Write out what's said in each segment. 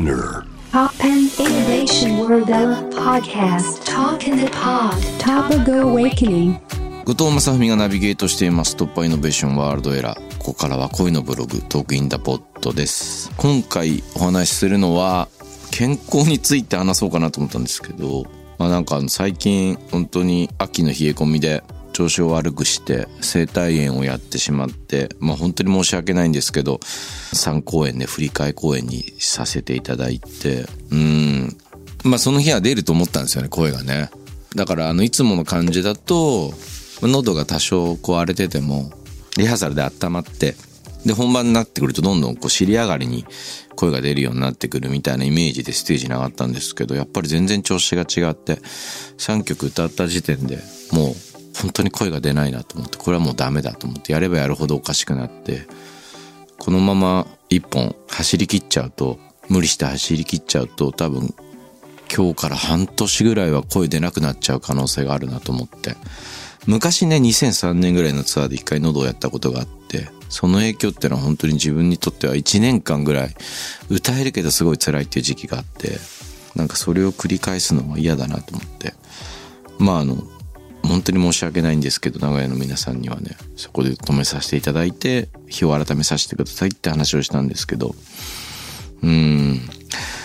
Spinner. Pop and Innovation World Podcast. Talk in the Pod. Topago Awakening. 後藤正文がナビゲートしています突破イノベーションワールドエラーここからは恋のブログトークインダポットです今回お話しするのは健康について話そうかなと思ったんですけどまあなんか最近本当に秋の冷え込みで調子を悪くして生体炎をやってしまってまあ本当に申し訳ないんですけど3公演で振り替え公演にさせていただいてうん。まあその日は出ると思ったんですよね声がね。だからあのいつもの感じだと喉が多少こう荒れててもリハーサルで温まってで本番になってくるとどんどんこう尻上がりに声が出るようになってくるみたいなイメージでステージに上がったんですけどやっぱり全然調子が違って3曲歌った時点でもう本当に声が出ないなと思ってこれはもうダメだと思ってやればやるほどおかしくなってこのまま一本走り切っちゃうと無理して走り切っちゃうと多分今日から半年ぐらいは声出なくなっちゃう可能性があるなと思って。昔ね2003年ぐらいのツアーで一回喉をやったことがあってその影響ってのは本当に自分にとっては1年間ぐらい歌えるけどすごい辛いっていう時期があってなんかそれを繰り返すのは嫌だなと思って。まああの本当に申し訳ないんですけど名古屋の皆さんにはねそこで止めさせていただいて日を改めさせてくださいって話をしたんですけどうん。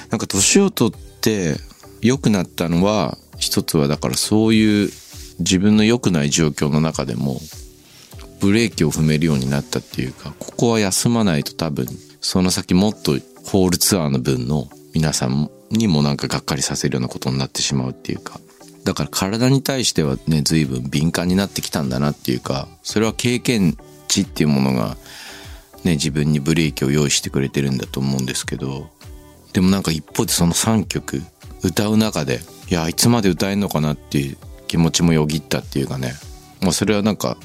なんか年を取って良くなったのは一つはだからそういう自分の良くない状況の中でもブレーキを踏めるようになったっていうかここは休まないと多分その先もっとホールツアーの分の皆さんにもなんかがっかりさせるようなことになってしまうっていうかだから体に対してはね随分敏感になってきたんだなっていうかそれは経験値っていうものがね自分にブレーキを用意してくれてるんだと思うんですけどでもなんか一方でその3曲歌う中でいやいつまで歌えんのかなっていう気持ちもよぎったっていうかね。まあそれはなんか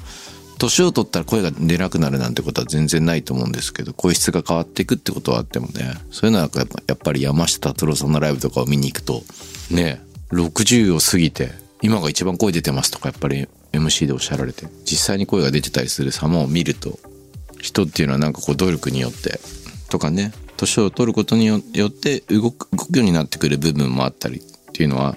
年を取ったら声が出なくなるなんてことは全然ないと思うんですけど声質が変わっていくってことはあってもねそういうのはやっぱやっぱり山下達郎さんのライブとかを見に行くとね60を過ぎて今が一番声出てますとかやっぱり MC でおっしゃられて実際に声が出てたりする様を見ると人っていうのはなんかこう努力によってとかね年を取ることによって動く動くようになってくる部分もあったりっていうのは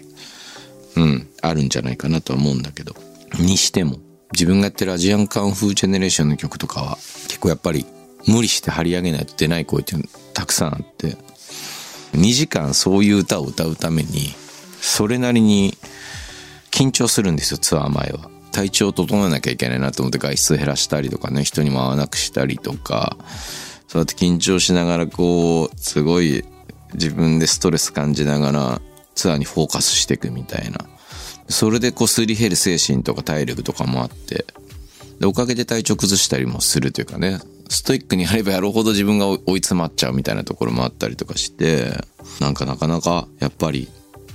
うんあるんじゃないかなとは思うんだけどにしても自分がやってるアジアンカンフージェネレーションの曲とかは結構やっぱり無理して張り上げないと出ない声っていうのたくさんあって2時間そういう歌を歌うためにそれなりに緊張するんですよツアー前は。体調を整えなきゃいけないなと思って外出減らしたりとかね人にも会わなくしたりとか。そうやって緊張しながらこうすごい自分でストレス感じながらツアーにフォーカスしていくみたいな。それでこうすり減る精神とか体力とかもあって。でおかげで体調崩したりもするというかね。ストイックにやればやるほど自分が追い詰まっちゃうみたいなところもあったりとかしてなんかなかなかやっぱり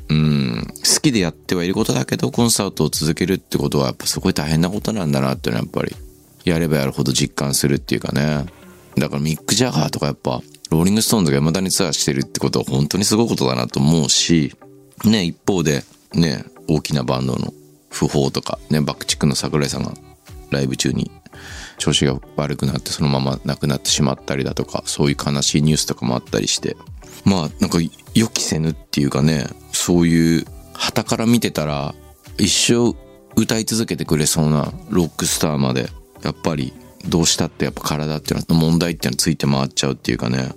うん。好きでやってはいることだけどコンサートを続けるってことはやっぱすごい大変なことなんだなっていうのはやっぱりやればやるほど実感するっていうかね。だからミック・ジャガーとかやっぱローリング・ストーンズが未だにツアーしてるってことは本当にすごいことだなと思うしね一方でね大きなバンドの訃報とかね BUCK-TICK の櫻井さんがライブ中に調子が悪くなってそのまま亡くなってしまったりだとかそういう悲しいニュースとかもあったりして。まあなんか予期せぬっていうかねそういう旗から見てたら一生歌い続けてくれそうなロックスターまでやっぱりどうしたってやっぱ体っていうのは問題っていうのはついて回っちゃうっていうかね。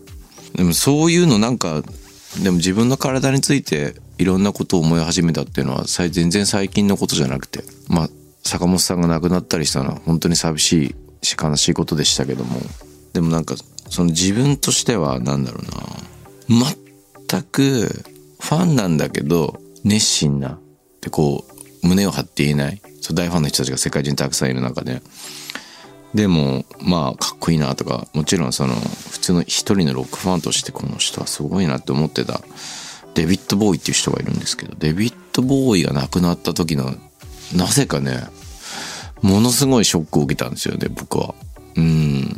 でもそういうのなんかでも自分の体についていろんなことを思い始めたっていうのは全然最近のことじゃなくてまあ坂本さんが亡くなったりしたのは本当に寂しいし悲しいことでしたけども。でもなんかその自分としてはなんだろうな。全くファンなんだけど熱心な。ってこう胸を張って言えない。そう大ファンの人たちが世界中にたくさんいる中で。でもまあかっこいいなとかもちろんその普通の一人のロックファンとしてこの人はすごいなって思ってた。デビッド・ボーイっていう人がいるんですけどデビッド・ボーイが亡くなった時のなぜかねものすごいショックを受けたんですよね僕は。うん。なん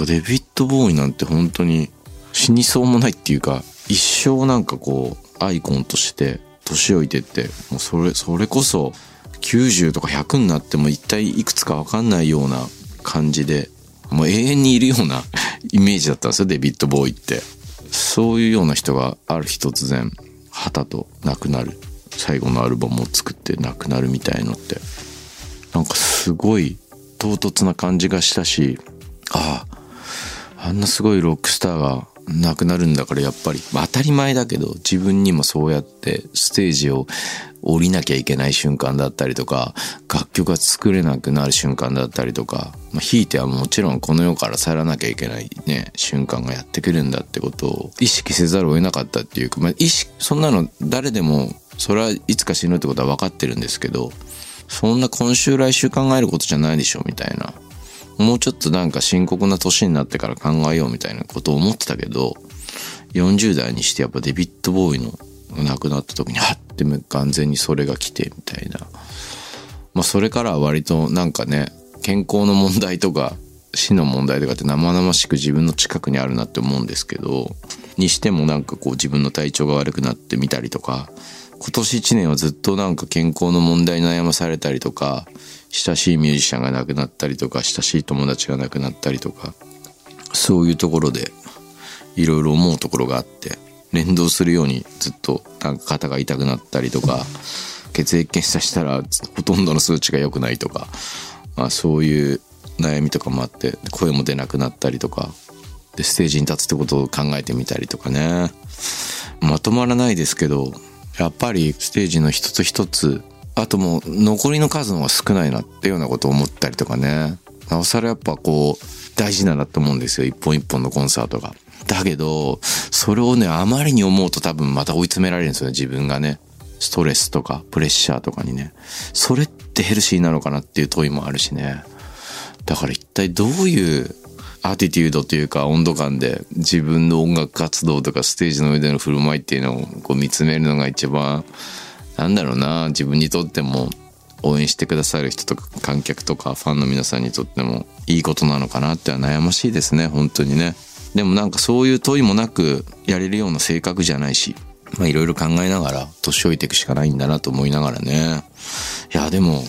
かデビッド・ボーイなんて本当に死にそうもないっていうか一生なんかこうアイコンとして年老いてってもうそれそれこそ90とか100になっても一体いくつか分かんないような感じでもう永遠にいるような イメージだったんですよデビッド・ボーイって。そういうような人がある日突然旗と亡くなる。最後のアルバムを作って亡くなるみたいのって。なんかすごい唐突な感じがしたしあああんなすごいロックスターが亡くなるんだからやっぱり。当たり前だけど自分にもそうやってステージを降りなきゃいけない瞬間だったりとか楽曲が作れなくなる瞬間だったりとか、まあ、ひいてはもちろんこの世から去らなきゃいけないね瞬間がやってくるんだってことを意識せざるを得なかったっていうか、まあ、意識そんなの誰でもそれはいつか死ぬってことは分かってるんですけどそんな今週来週考えることじゃないでしょみたいな。もうちょっとなんか深刻な年になってから考えようみたいなことを思ってたけど、40代にしてやっぱデビッド・ボーイの亡くなった時に、はって完全にそれが来てみたいな。まあそれからは割となんかね、健康の問題とか死の問題とかって生々しく自分の近くにあるなって思うんですけど、にしてもなんかこう自分の体調が悪くなってみたりとか、今年1年はずっとなんか健康の問題に悩まされたりとか、親しいミュージシャンが亡くなったりとか、親しい友達が亡くなったりとか、そういうところでいろいろ思うところがあって、連動するようにずっとなんか肩が痛くなったりとか、血液検査したらほとんどの数値が良くないとか、まあそういう悩みとかもあって、声も出なくなったりとか、で、ステージに立つってことを考えてみたりとかね。まとまらないですけど、やっぱりステージの一つ一つあともう残りの数の方が少ないなっていうようなことを思ったりとかね。なおさらやっぱこう大事だなって思うんですよ。一本一本のコンサートが。だけど、それをね、あまりに思うと多分また追い詰められるんですよね。自分がね。ストレスとかプレッシャーとかにね。それってヘルシーなのかなっていう問いもあるしね。だから一体どういうアティテュードというか温度感で自分の音楽活動とかステージの上での振る舞いっていうのをこう見つめるのが一番なんだろうな。自分にとっても応援してくださる人とか観客とかファンの皆さんにとってもいいことなのかなっては悩ましいですね。本当にね。でもなんかそういう問いもなくやれるような性格じゃないしまあいろいろ考えながら年老いていくしかないんだなと思いながらね。いやでも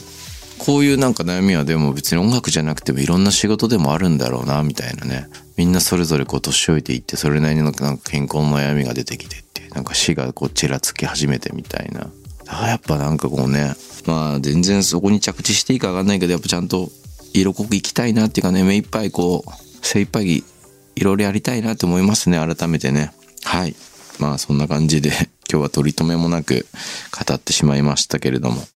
こういうなんか悩みはでも別に音楽じゃなくてもいろんな仕事でもあるんだろうなみたいなねみんなそれぞれこう年老いていってそれなりのなんか健康の悩みが出てきてっていうなんか死がこうちらつき始めてみたいなやっぱなんかこうね、まあ全然そこに着地していいかわかんないけど、やっぱちゃんと色濃く生きたいなっていうかね、目いっぱいこう、精一杯いろいろやりたいなって思いますね、改めてね。はい。まあそんな感じで今日は取り留めもなく語ってしまいましたけれども。